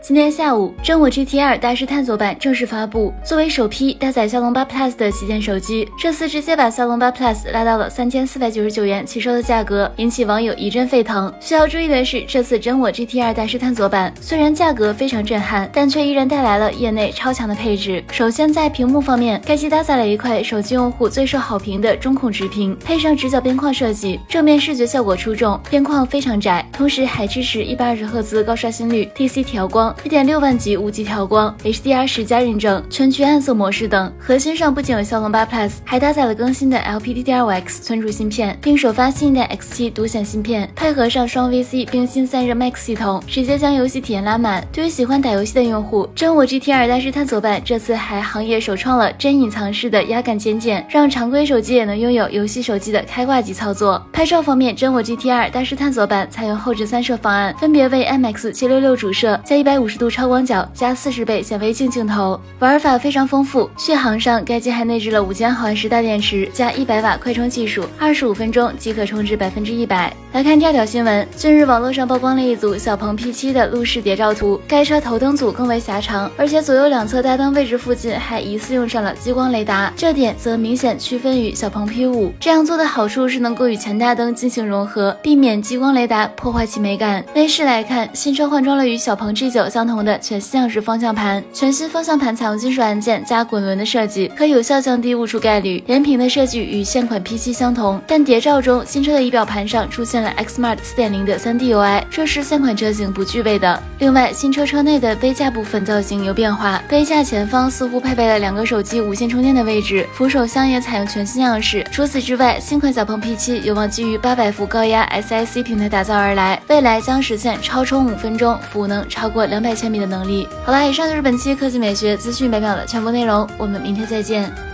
今天下午，真我 GT 2大师探索版正式发布。作为首批搭载骁龙八 Plus 的旗舰手机，这次直接把骁龙八 Plus 拉到了三千四百九十九元起售的价格，引起网友一阵沸腾。需要注意的是，这次真我 GT 2大师探索版虽然价格非常震撼，但却依然带来了业内超强的配置。首先在屏幕方面，该机搭载了一块手机用户最受好评的中控直屏，配上直角边框设计，正面视觉效果出众，边框非常窄，同时还支持一百二十赫兹高刷新率、TC 调光。一点六万级无极调光、HDR 十加认证、全局暗色模式等。核心上不仅有骁龙八 Plus，还搭载了更新的 LPDDR5X 存储芯片，并首发新一代 X7 独显芯片，配合上双 VC 冰心散热 Max 系统，直接将游戏体验拉满。对于喜欢打游戏的用户，真我 GT 2大师探索版这次还行业首创了真隐藏式的压感肩键，让常规手机也能拥有游戏手机的开挂级操作。拍照方面，真我 GT 2大师探索版采用后置三摄方案，分别为 IMX766 主摄加一百。五十度超广角加四十倍显微镜镜头，玩法非常丰富。续航上，该机还内置了五千毫安时大电池加一百瓦快充技术，二十五分钟即可充至百分之一百。来看第二条新闻，近日网络上曝光了一组小鹏 P7 的路试谍照图，该车头灯组更为狭长，而且左右两侧大灯位置附近还疑似用上了激光雷达，这点则明显区分于小鹏 P5。这样做的好处是能够与前大灯进行融合，避免激光雷达破坏其美感。内饰来看，新车换装了与小鹏 G9。相同的全新样式方向盘，全新方向盘采用金属按键加滚轮的设计，可有效降低误触概率。连屏的设计与现款 P7 相同，但谍照中新车的仪表盘上出现了 Xmart 4.0的 3D UI，这是现款车型不具备的。另外，新车车内的杯架部分造型有变化，杯架前方似乎配备了两个手机无线充电的位置，扶手箱也采用全新样式。除此之外，新款小鹏 P7 有望基于800伏高压 SiC 平台打造而来，未来将实现超充五分钟，补能超过两。两百千米的能力。好了，以上就是本期科技美学资讯百秒的全部内容，我们明天再见。